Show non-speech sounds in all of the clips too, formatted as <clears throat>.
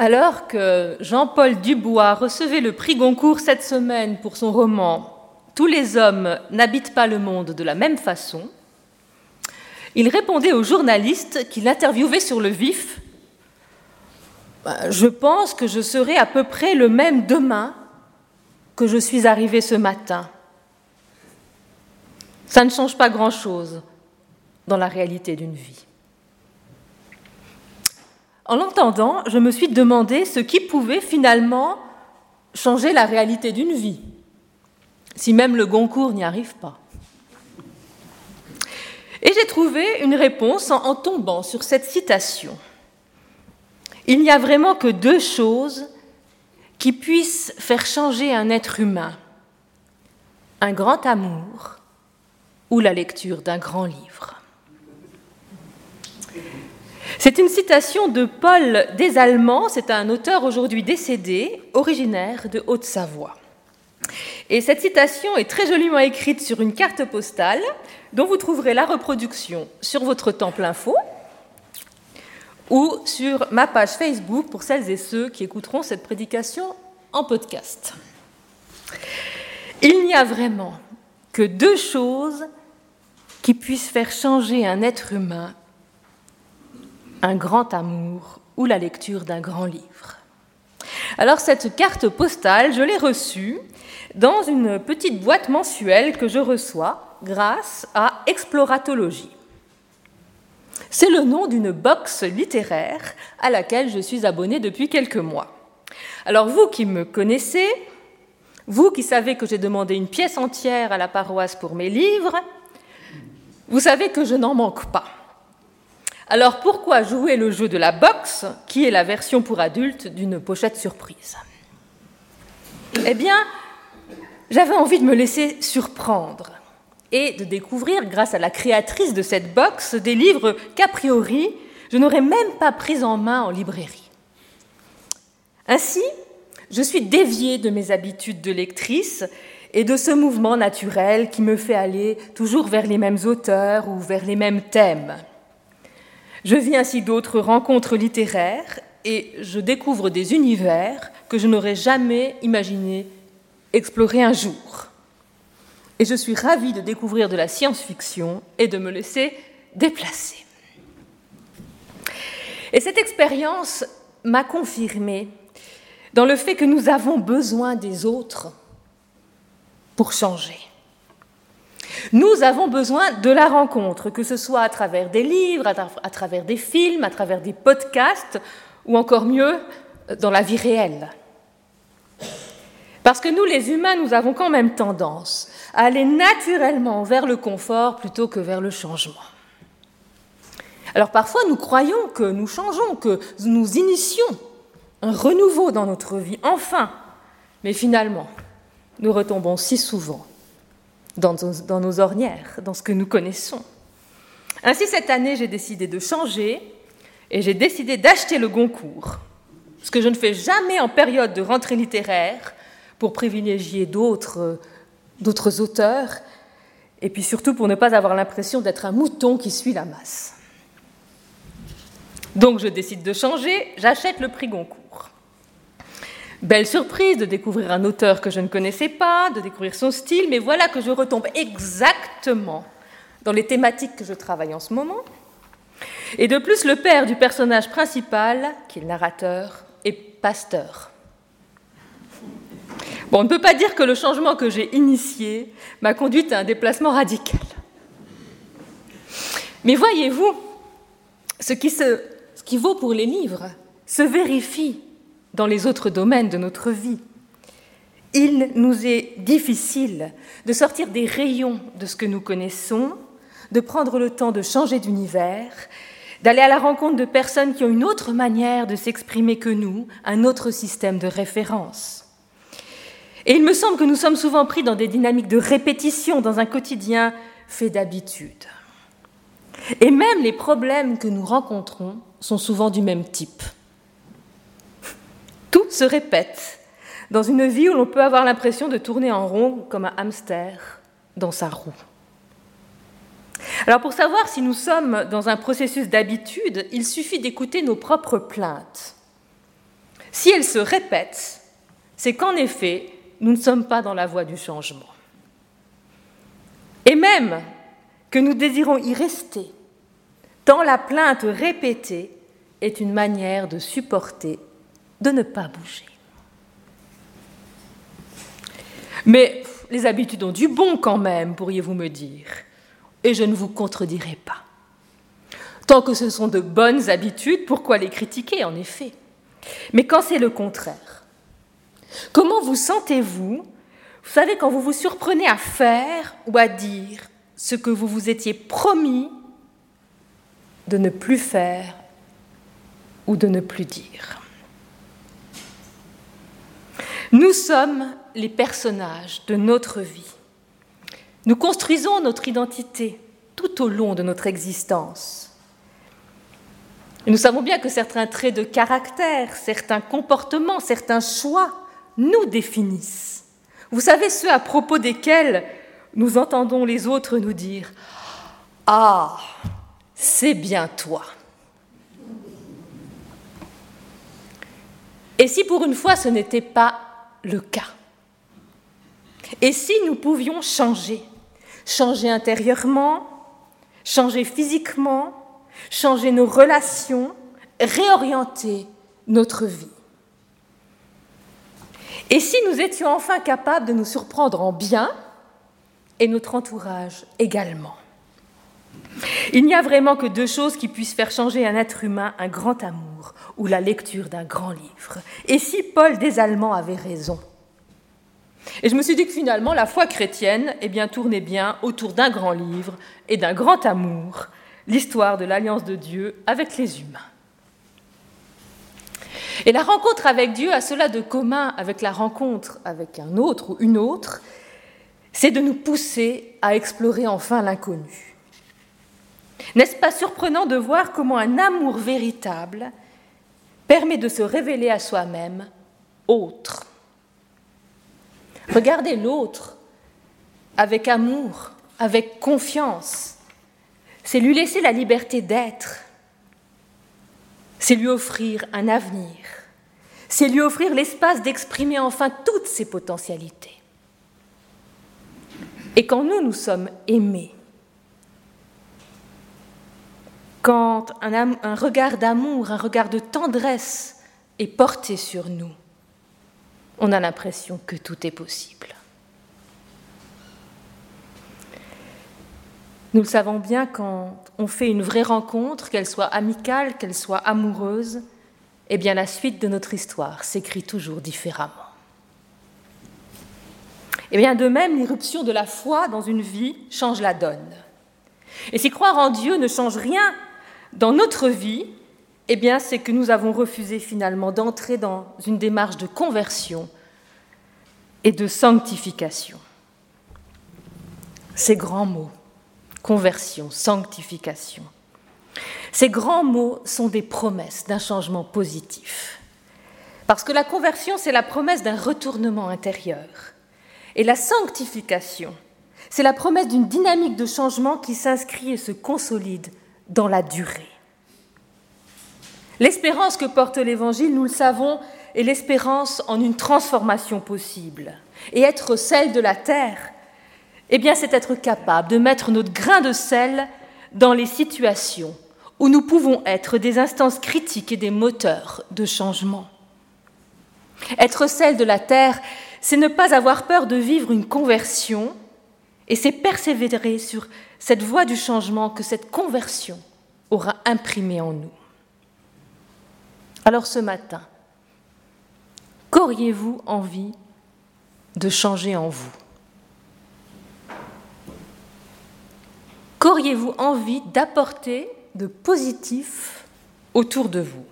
Alors que Jean-Paul Dubois recevait le prix Goncourt cette semaine pour son roman Tous les hommes n'habitent pas le monde de la même façon, il répondait aux journalistes qui l'interviewaient sur le vif bah, Je pense que je serai à peu près le même demain que je suis arrivé ce matin. Ça ne change pas grand-chose dans la réalité d'une vie. En l'entendant, je me suis demandé ce qui pouvait finalement changer la réalité d'une vie, si même le Goncourt n'y arrive pas. Et j'ai trouvé une réponse en, tombant sur cette citation. Il n'y a vraiment que deux choses qui puissent faire changer un être humain, un grand amour ou la lecture d'un grand livre. C'est une citation de Paul Desallemands, c'est un auteur aujourd'hui décédé, originaire de Haute-Savoie. Et cette citation est très joliment écrite sur une carte postale dont vous trouverez la reproduction sur votre temple info ou sur ma page Facebook pour celles et ceux qui écouteront cette prédication en podcast. Il n'y a vraiment que deux choses qui puissent faire changer un être humain un grand amour ou la lecture d'un grand livre. Alors cette carte postale, je l'ai reçue dans une petite boîte mensuelle que je reçois grâce à Exploratologie. C'est le nom d'une box littéraire à laquelle je suis abonnée depuis quelques mois. Alors vous qui me connaissez, vous qui savez que j'ai demandé une pièce entière à la paroisse pour mes livres, vous savez que je n'en manque pas. Alors pourquoi jouer le jeu de la boxe, qui est la version pour adultes d'une pochette surprise? Eh bien, j'avais envie de me laisser surprendre et de découvrir, grâce à la créatrice de cette box, des livres qu'a priori je n'aurais même pas pris en main en librairie. Ainsi, je suis déviée de mes habitudes de lectrice et de ce mouvement naturel qui me fait aller toujours vers les mêmes auteurs ou vers les mêmes thèmes. Je vis ainsi d'autres rencontres littéraires et je découvre des univers que je n'aurais jamais imaginé explorer un jour. Et je suis ravie de découvrir de la science-fiction et de me laisser déplacer. Et cette expérience m'a confirmée dans le fait que nous avons besoin des autres pour changer. Nous avons besoin de la rencontre, que ce soit à travers des livres, à, travers des films, à travers des podcasts, ou encore mieux, dans la vie réelle. Parce que nous, les humains, nous avons quand même tendance à aller naturellement vers le confort plutôt que vers le changement. Alors parfois, nous croyons que nous changeons, que nous initions un renouveau dans notre vie, enfin, mais finalement, nous retombons si souvent dans nos, ornières, dans ce que nous connaissons. Ainsi, cette année, j'ai décidé de changer et j'ai décidé d'acheter le Goncourt, ce que je ne fais jamais en période de rentrée littéraire pour privilégier d'autres auteurs et puis surtout pour ne pas avoir l'impression d'être un mouton qui suit la masse. Donc je décide de changer, j'achète le prix Goncourt. Belle surprise de découvrir un auteur que je ne connaissais pas, de découvrir son style, mais voilà que je retombe exactement dans les thématiques que je travaille en ce moment. Et de plus, le père du personnage principal, qui est le narrateur, est pasteur. Bon, on ne peut pas dire que le changement que j'ai initié m'a conduite à un déplacement radical. Mais voyez-vous, ce qui, ce qui vaut pour les livres se vérifie dans les autres domaines de notre vie. Il nous est difficile de sortir des rayons de ce que nous connaissons, de prendre le temps de changer d'univers, d'aller à la rencontre de personnes qui ont une autre manière de s'exprimer que nous, un autre système de référence. Et il me semble que nous sommes souvent pris dans des dynamiques de répétition, dans un quotidien fait d'habitude. Et même les problèmes que nous rencontrons sont souvent du même type. Tout se répète dans une vie où l'on peut avoir l'impression de tourner en rond comme un hamster dans sa roue. Alors pour savoir si nous sommes dans un processus d'habitude, il suffit d'écouter nos propres plaintes. si elle se répète, c'est qu'en effet, nous ne sommes pas dans la voie du changement. Et même que nous désirons y rester, tant la plainte répétée est une manière de supporter, de ne pas bouger. Mais les habitudes ont du bon quand même, pourriez-vous me dire, et je ne vous contredirai pas. Tant que ce sont de bonnes habitudes, pourquoi les critiquer, en effet? Mais quand c'est le contraire, comment vous sentez-vous? Vous savez, quand vous vous surprenez à faire ou à dire ce que vous vous étiez promis de ne plus faire ou de ne plus dire. Nous sommes les personnages de notre vie. Nous construisons notre identité tout au long de notre existence. Nous savons bien que certains traits de caractère, certains comportements, certains choix nous définissent. Vous savez ceux à propos desquels nous entendons les autres nous dire ⁇ Ah, c'est bien toi !⁇ Et si pour une fois ce n'était pas le cas. Et si nous pouvions changer Changer intérieurement, changer physiquement, changer nos relations, réorienter notre vie. Et si nous étions enfin capables de nous surprendre en bien et notre entourage également il n'y a vraiment que deux choses qui puissent faire changer un être humain, un grand amour ou la lecture d'un grand livre. Et si Paul des Allemands avait raison Et je me suis dit que finalement, la foi chrétienne eh bien, tournait bien autour d'un grand livre et d'un grand amour, l'histoire de l'alliance de Dieu avec les humains. Et la rencontre avec Dieu a cela de commun avec la rencontre avec un autre ou une autre, c'est de nous pousser à explorer enfin l'inconnu. N'est-ce pas surprenant de voir comment un amour véritable permet de se révéler à soi-même autre? Regardez l'autre avec amour, avec confiance. C'est lui laisser la liberté d'être. C'est lui offrir un avenir. C'est lui offrir l'espace d'exprimer enfin toutes ses potentialités. Et quand nous, nous sommes aimés, quand un, regard d'amour, un regard de tendresse est porté sur nous, on a l'impression que tout est possible. Nous le savons bien quand on fait une vraie rencontre, qu'elle soit amicale, qu'elle soit amoureuse, eh bien la suite de notre histoire s'écrit toujours différemment. Eh bien de même, l'irruption de la foi dans une vie change la donne. Et si croire en Dieu ne change rien dans notre vie, eh c'est que nous avons refusé finalement d'entrer dans une démarche de conversion et de sanctification. Ces grands mots, conversion, sanctification, ces grands mots sont des promesses d'un changement positif. Parce que la conversion, c'est la promesse d'un retournement intérieur. Et la sanctification, c'est la promesse d'une dynamique de changement qui s'inscrit et se consolide dans la durée. L'espérance que porte l'Évangile, nous le savons, est l'espérance en une transformation possible. Et être sel de la terre, eh bien, c'est être capable de mettre notre grain de sel dans les situations où nous pouvons être des instances critiques et des moteurs de changement. Être sel de la terre, c'est ne pas avoir peur de vivre une conversion et c'est persévérer sur cette voie du changement que cette conversion aura imprimé en nous. Alors ce matin, qu'auriez-vous envie de changer en vous? Qu'auriez-vous envie d'apporter de positif autour de vous?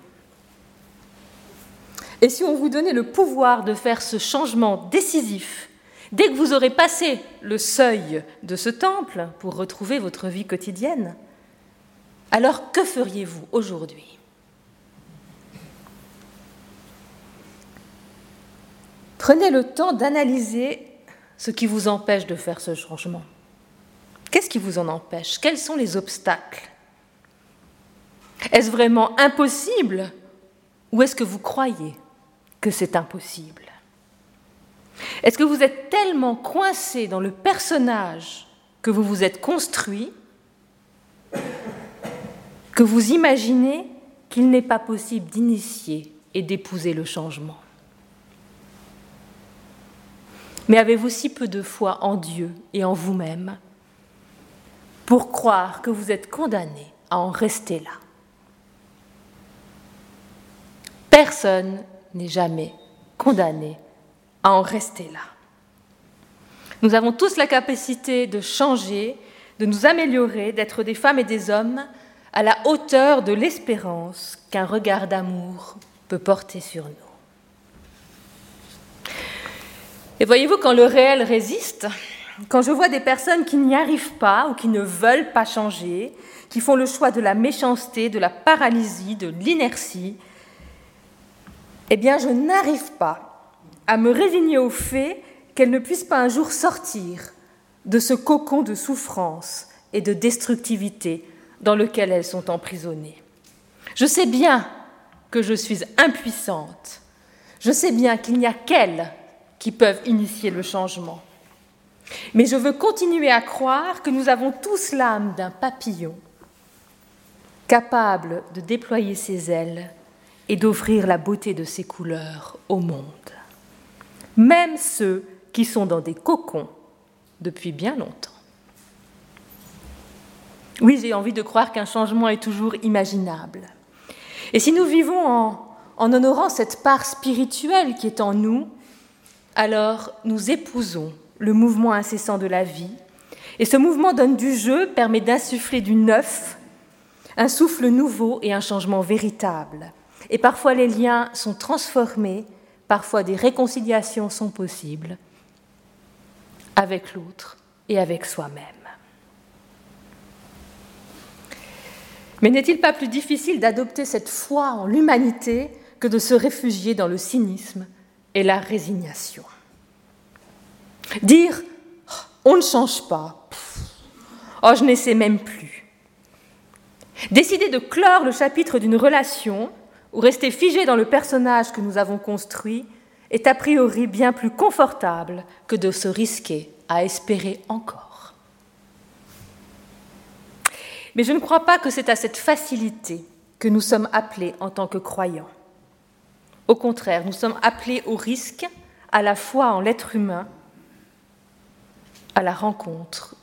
Et si on vous donnait le pouvoir de faire ce changement décisif Dès que vous aurez passé le seuil de ce temple pour retrouver votre vie quotidienne, alors que feriez-vous aujourd'hui? Prenez le temps d'analyser ce qui vous empêche de faire ce changement. Qu'est-ce qui vous en empêche? Quels sont les obstacles? Est-ce vraiment impossible ou est-ce que vous croyez que c'est impossible? Est-ce que vous êtes tellement coincé dans le personnage que vous vous êtes construit que vous imaginez qu'il n'est pas possible d'initier et d'épouser le changement? Mais avez-vous si peu de foi en Dieu et en vous-même pour croire que vous êtes condamné à en rester là? Personne n'est jamais condamné à en rester là. Nous avons tous la capacité de changer, de nous améliorer, d'être des femmes et des hommes à la hauteur de l'espérance qu'un regard d'amour peut porter sur nous. Et voyez-vous, quand le réel résiste, quand je vois des personnes qui n'y arrivent pas ou qui ne veulent pas changer, qui font le choix de la méchanceté, de la paralysie, de l'inertie, eh bien, je n'arrive pas à me résigner au fait qu'elles ne puissent pas un jour sortir de ce cocon de souffrance et de destructivité dans lequel elles sont emprisonnées. Je sais bien que je suis impuissante. Je sais bien qu'il n'y a qu'elles qui peuvent initier le changement. Mais je veux continuer à croire que nous avons tous l'âme d'un papillon, capable de déployer ses ailes et d'offrir la beauté de ses couleurs au monde. Même ceux qui sont dans des cocons depuis bien longtemps. Oui, j'ai envie de croire qu'un changement est toujours imaginable. Et si nous vivons en, honorant cette part spirituelle qui est en nous, alors nous épousons le mouvement incessant de la vie. Et ce mouvement donne du jeu, permet d'insuffler du neuf, un souffle nouveau et un changement véritable. Et parfois les liens sont transformés, parfois des réconciliations sont possibles avec l'autre et avec soi-même. Mais n'est-il pas plus difficile d'adopter cette foi en l'humanité que de se réfugier dans le cynisme et la résignation? Dire on ne change pas, oh je n'essaie même plus. Décider de clore le chapitre d'une relation ou rester figé dans le personnage que nous avons construit est a priori bien plus confortable que de se risquer à espérer encore. Mais je ne crois pas que c'est à cette facilité que nous sommes appelés en tant que croyants. Au contraire, nous sommes appelés au risque, à la fois en l'être humain, à la rencontre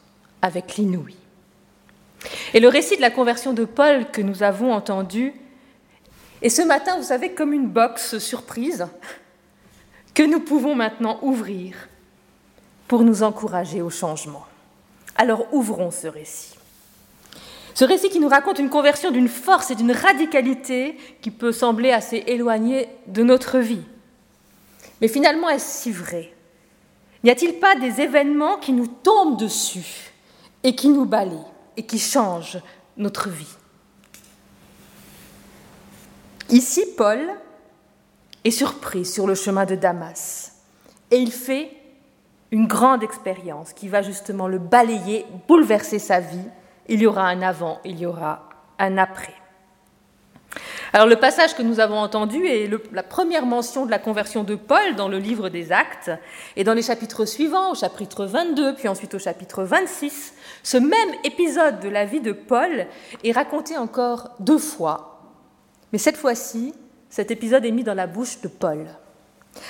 avec l'inouï. Et le récit de la conversion de Paul que nous avons entendu est ce matin, vous savez, comme une box surprise que nous pouvons maintenant ouvrir pour nous encourager au changement. Alors ouvrons ce récit. Ce récit qui nous raconte une conversion d'une force et d'une radicalité qui peut sembler assez éloignée de notre vie. Mais finalement, est-ce si vrai? N'y a-t-il pas des événements qui nous tombent dessus et qui nous balayent et qui changent notre vie? Ici, Paul est surpris sur le chemin de Damas et il fait une grande expérience qui va justement le balayer, bouleverser sa vie. Il y aura un avant, il y aura un après. Alors le passage que nous avons entendu est la première mention de la conversion de Paul dans le livre des Actes, et dans les chapitres suivants, au chapitre 22, puis ensuite au chapitre 26, ce même épisode de la vie de Paul est raconté encore deux fois, mais cette fois-ci, cet épisode est mis dans la bouche de Paul.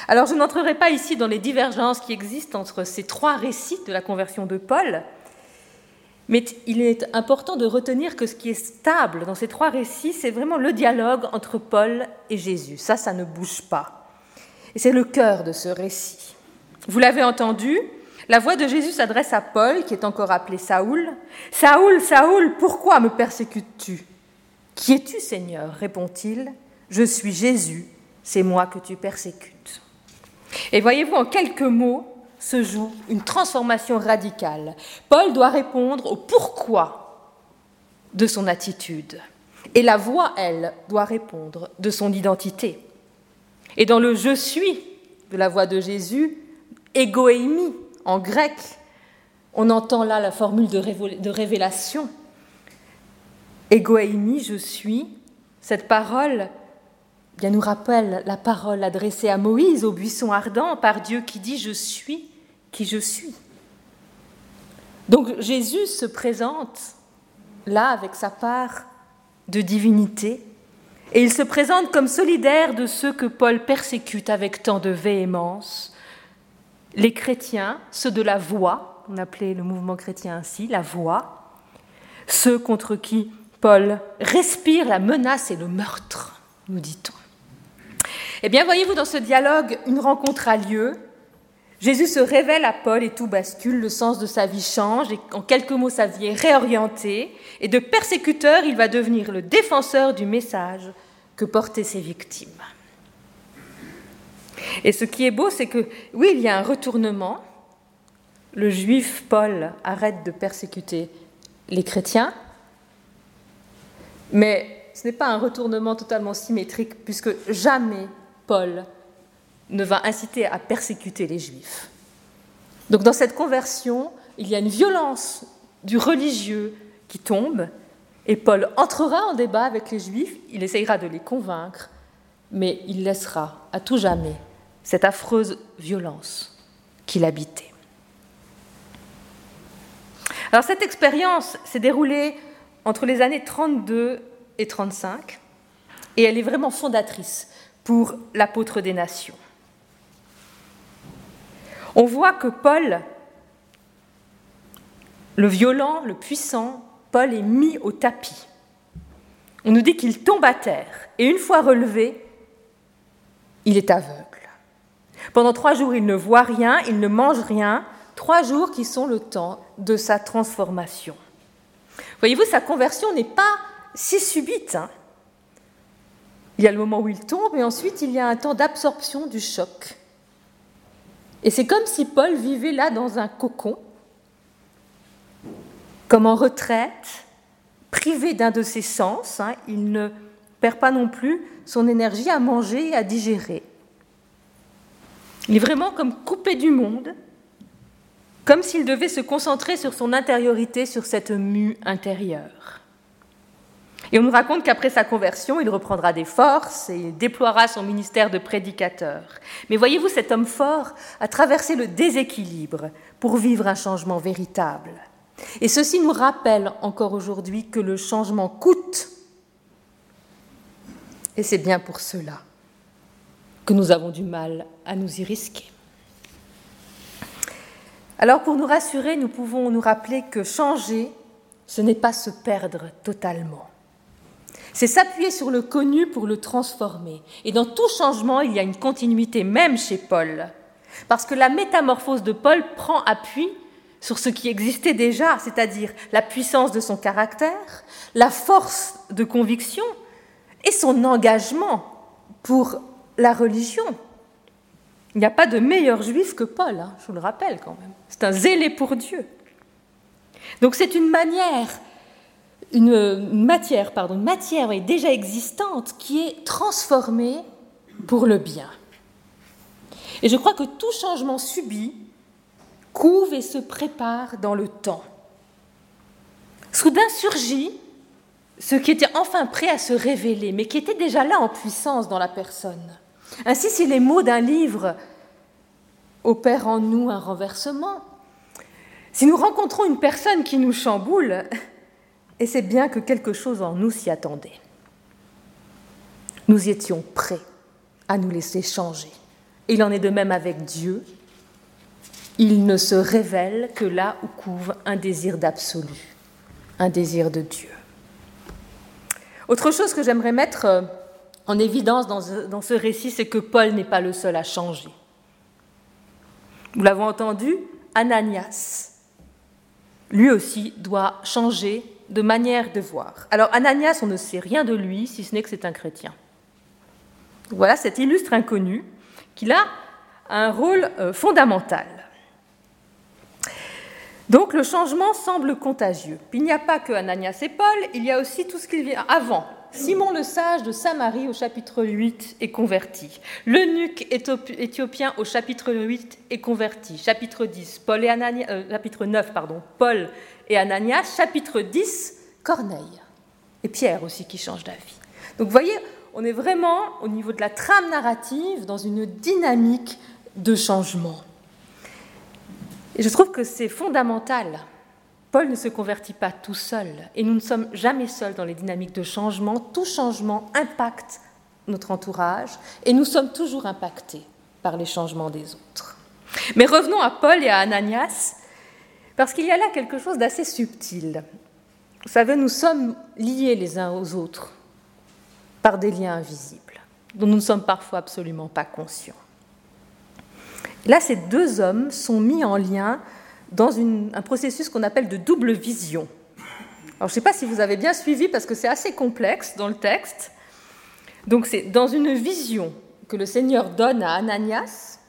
Alors je n'entrerai pas ici dans les divergences qui existent entre ces trois récits de la conversion de Paul, mais il est important de retenir que ce qui est stable dans ces trois récits, c'est vraiment le dialogue entre Paul et Jésus. Ça, ça ne bouge pas. Et c'est le cœur de ce récit. Vous l'avez entendu, la voix de Jésus s'adresse à Paul, qui est encore appelé Saoul. Saoul, Saoul, pourquoi me persécutes-tu? Qui es-tu, Seigneur répond-il. Je suis Jésus, c'est moi que tu persécutes. Et voyez-vous, en quelques mots, se joue une transformation radicale. Paul doit répondre au pourquoi de son attitude. Et la voix, elle, doit répondre de son identité. Et dans le je suis de la voix de Jésus, égoémie en grec, on entend là la formule de révélation. Égoémie, je suis, cette parole bien, nous rappelle la parole adressée à Moïse au buisson ardent par Dieu qui dit Je suis qui je suis. Donc Jésus se présente là avec sa part de divinité et il se présente comme solidaire de ceux que Paul persécute avec tant de véhémence, les chrétiens, ceux de la voix, on appelait le mouvement chrétien ainsi, la voix, ceux contre qui Paul respire la menace et le meurtre, nous dit-on. Eh bien, voyez-vous, dans ce dialogue, une rencontre a lieu. Jésus se révèle à Paul et tout bascule, le sens de sa vie change, et en quelques mots, sa vie est réorientée, et de persécuteur, il va devenir le défenseur du message que portaient ses victimes. Et ce qui est beau, c'est que, oui, il y a un retournement. Le juif Paul arrête de persécuter les chrétiens, mais ce n'est pas un retournement totalement symétrique, puisque jamais Paul ne va inciter à persécuter les juifs. Donc dans cette conversion, il y a une violence du religieux qui tombe, et Paul entrera en débat avec les juifs, il essayera de les convaincre, mais il laissera à tout jamais cette affreuse violence qu'il habitait. Alors cette expérience s'est déroulée entre les années 32 et 35, et elle est vraiment fondatrice pour l'apôtre des nations. On voit que Paul, le violent, le puissant, Paul est mis au tapis. On nous dit qu'il tombe à terre, et une fois relevé, il est aveugle. Pendant trois jours, il ne voit rien, il ne mange rien, trois jours qui sont le temps de sa transformation. Voyez-vous, sa conversion n'est pas si subite. Hein. il y a le moment où il tombe et ensuite il y a un temps d'absorption du choc. Et c'est comme si Paul vivait là dans un cocon, comme en retraite, privé d'un de ses sens. Hein. il ne perd pas non plus son énergie à manger et à digérer. Il est vraiment comme coupé du monde, comme s'il devait se concentrer sur son intériorité, sur cette mue intérieure. Et on nous raconte qu'après sa conversion, il reprendra des forces et déploiera son ministère de prédicateur. Mais voyez-vous, cet homme fort a traversé le déséquilibre pour vivre un changement véritable. Et ceci nous rappelle encore aujourd'hui que le changement coûte. Et c'est bien pour cela que nous avons du mal à nous y risquer. Alors pour nous rassurer, nous pouvons nous rappeler que changer, ce n'est pas se perdre totalement. C'est s'appuyer sur le connu pour le transformer. Et dans tout changement, il y a une continuité, même chez Paul. Parce que la métamorphose de Paul prend appui sur ce qui existait déjà, c'est-à-dire la puissance de son caractère, la force de conviction et son engagement pour la religion. Il n'y a pas de meilleur juif que Paul, hein, je vous le rappelle quand même. C'est un zélé pour Dieu. Donc c'est une manière, une matière, pardon, matière déjà existante qui est transformée pour le bien. Et je crois que tout changement subi couve et se prépare dans le temps. Soudain surgit ce qui était enfin prêt à se révéler, mais qui était déjà là en puissance dans la personne. Ainsi, si les mots d'un livre opèrent en nous un renversement, si nous rencontrons une personne qui nous chamboule, et c'est bien que quelque chose en nous s'y attendait. Nous étions prêts à nous laisser changer. Il en est de même avec Dieu. Il ne se révèle que là où couve un désir d'absolu, un désir de Dieu. Autre chose que j'aimerais mettre euh, en évidence dans ce, récit, c'est que Paul n'est pas le seul à changer. Nous l'avons entendu, Ananias, lui aussi, doit changer de manière de voir. Alors Ananias, on ne sait rien de lui, si ce n'est que c'est un chrétien. Voilà cet illustre inconnu qui a un rôle euh, fondamental. Donc le changement semble contagieux. Il n'y a pas que Ananias et Paul, il y a aussi tout ce qui vient avant, Simon le sage de Samarie au chapitre 8 est converti. L'eunuque éthiopien au chapitre 8 est converti. Chapitre 10, Paul et Ananias, euh, chapitre 9, pardon, Paul et Ananias. Chapitre 10, Corneille. Et Pierre aussi qui change d'avis. Donc vous voyez, on est vraiment au niveau de la trame narrative dans une dynamique de changement. Et je trouve que c'est fondamental. Paul ne se convertit pas tout seul et nous ne sommes jamais seuls dans les dynamiques de changement. Tout changement impacte notre entourage et nous sommes toujours impactés par les changements des autres. Mais revenons à Paul et à Ananias, parce qu'il y a là quelque chose d'assez subtil. Vous savez, nous sommes liés les uns aux autres par des liens invisibles, dont nous ne sommes parfois absolument pas conscients. Là, ces deux hommes sont mis en lien dans un processus qu'on appelle de double vision. Alors, je ne sais pas si vous avez bien suivi parce que c'est assez complexe dans le texte. Donc, c'est dans une vision que le Seigneur donne à Ananias,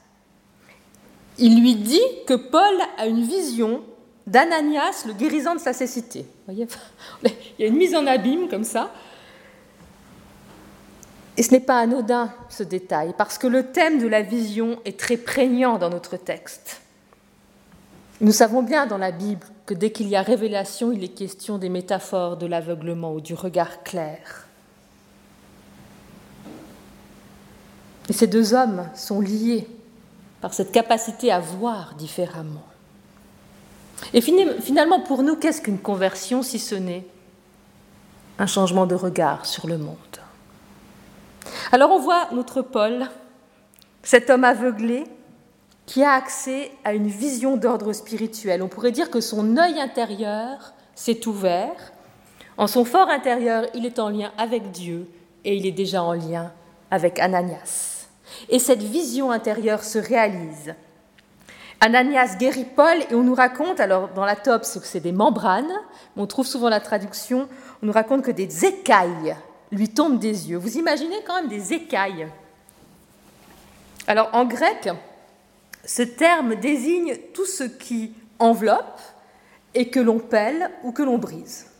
il lui dit que Paul a une vision d'Ananias, le guérissant de sa cécité. Vous voyez <laughs> Il y a une mise en abîme comme ça. Et ce n'est pas anodin, ce détail, parce que le thème de la vision est très prégnant dans notre texte. Nous savons bien dans la Bible que dès qu'il y a révélation, il est question des métaphores de l'aveuglement ou du regard clair. Et ces deux hommes sont liés par cette capacité à voir différemment. Et finalement, pour nous, qu'est-ce qu'une conversion si ce n'est un changement de regard sur le monde? Alors on voit notre Paul, cet homme aveuglé, qui a accès à une vision d'ordre spirituel. On pourrait dire que son œil intérieur s'est ouvert. En son fort intérieur, il est en lien avec Dieu et il est déjà en lien avec Ananias. Et cette vision intérieure se réalise. Ananias guérit Paul et on nous raconte, alors dans la top, c'est des membranes, mais on trouve souvent la traduction, on nous raconte que des écailles lui tombe des yeux. Vous imaginez quand même des écailles. Alors en grec, ce terme désigne tout ce qui enveloppe et que l'on pèle ou que l'on brise.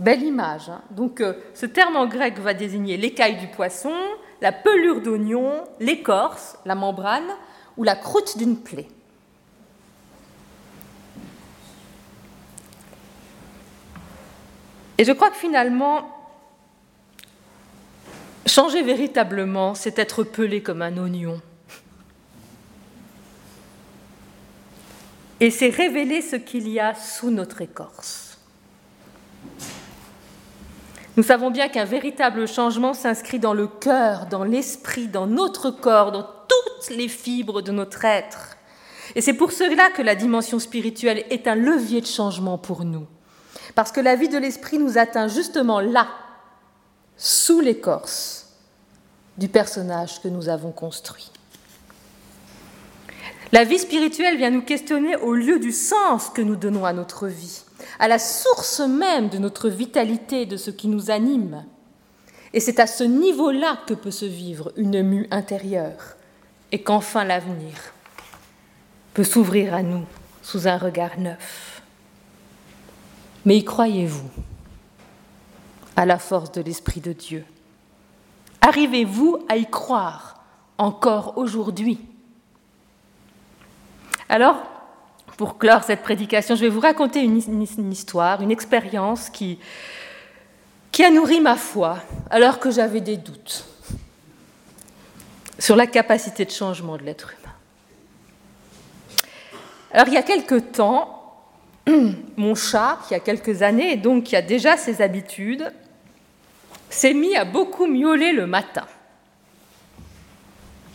Belle image. Hein. Donc euh, ce terme en grec va désigner l'écaille du poisson, la pelure d'oignon, l'écorce, la membrane ou la croûte d'une plaie. Et je crois que finalement, Changer véritablement, c'est être pelé comme un oignon. Et c'est révéler ce qu'il y a sous notre écorce. Nous savons bien qu'un véritable changement s'inscrit dans le cœur, dans l'esprit, dans notre corps, dans toutes les fibres de notre être. Et c'est pour cela que la dimension spirituelle est un levier de changement pour nous. Parce que la vie de l'esprit nous atteint justement là, sous l'écorce du personnage que nous avons construit. La vie spirituelle vient nous questionner au lieu du sens que nous donnons à notre vie, à la source même de notre vitalité, de ce qui nous anime. Et c'est à ce niveau-là que peut se vivre une mue intérieure et qu'enfin l'avenir peut s'ouvrir à nous sous un regard neuf. Mais y croyez-vous à la force de l'Esprit de Dieu? Arrivez-vous à y croire encore aujourd'hui? Alors, pour clore cette prédication, je vais vous raconter une, histoire, une expérience qui, a nourri ma foi alors que j'avais des doutes sur la capacité de changement de l'être humain. Alors il y a quelque temps, <clears throat> mon chat, qui a quelques années et donc qui a déjà ses habitudes, s'est mis à beaucoup miauler le matin.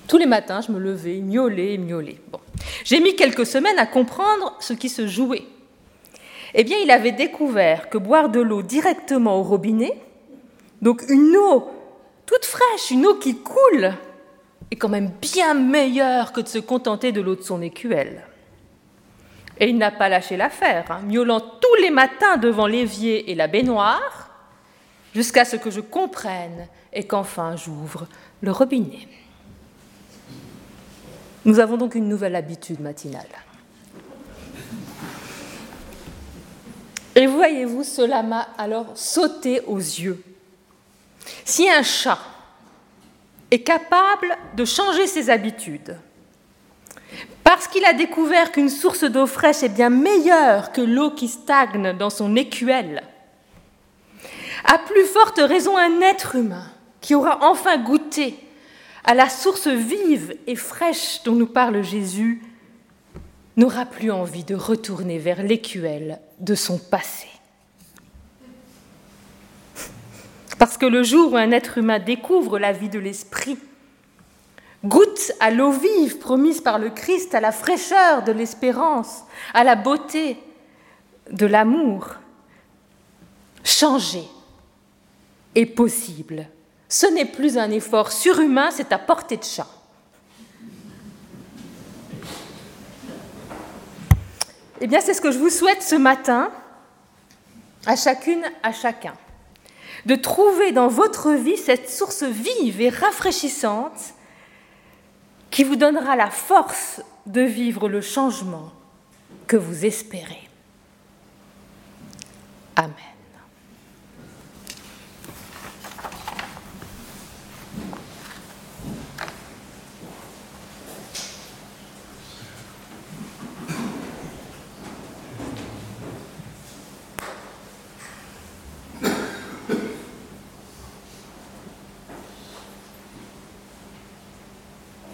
Tous les matins, je me levais, miauler, miauler. Bon. J'ai mis quelques semaines à comprendre ce qui se jouait. Eh bien, il avait découvert que boire de l'eau directement au robinet, donc une eau toute fraîche, une eau qui coule, est quand même bien meilleure que de se contenter de l'eau de son écuelle. Et il n'a pas lâché l'affaire, hein, miaulant tous les matins devant l'évier et la baignoire, jusqu'à ce que je comprenne et qu'enfin j'ouvre le robinet. Nous avons donc une nouvelle habitude matinale. Et voyez-vous, cela m'a alors sauté aux yeux. Si un chat est capable de changer ses habitudes, parce qu'il a découvert qu'une source d'eau fraîche est bien meilleure que l'eau qui stagne dans son écuelle, à plus forte raison un être humain qui aura enfin goûté à la source vive et fraîche dont nous parle Jésus, n'aura plus envie de retourner vers l'écuelle de son passé. Parce que le jour où un être humain découvre la vie de l'esprit, goûte à l'eau vive promise par le Christ, à la fraîcheur de l'espérance, à la beauté de l'amour, changer est possible. Ce n'est plus un effort surhumain, c'est à portée de chat. Eh bien, c'est ce que je vous souhaite ce matin, à chacune, à chacun, de trouver dans votre vie cette source vive et rafraîchissante qui vous donnera la force de vivre le changement que vous espérez. Amen.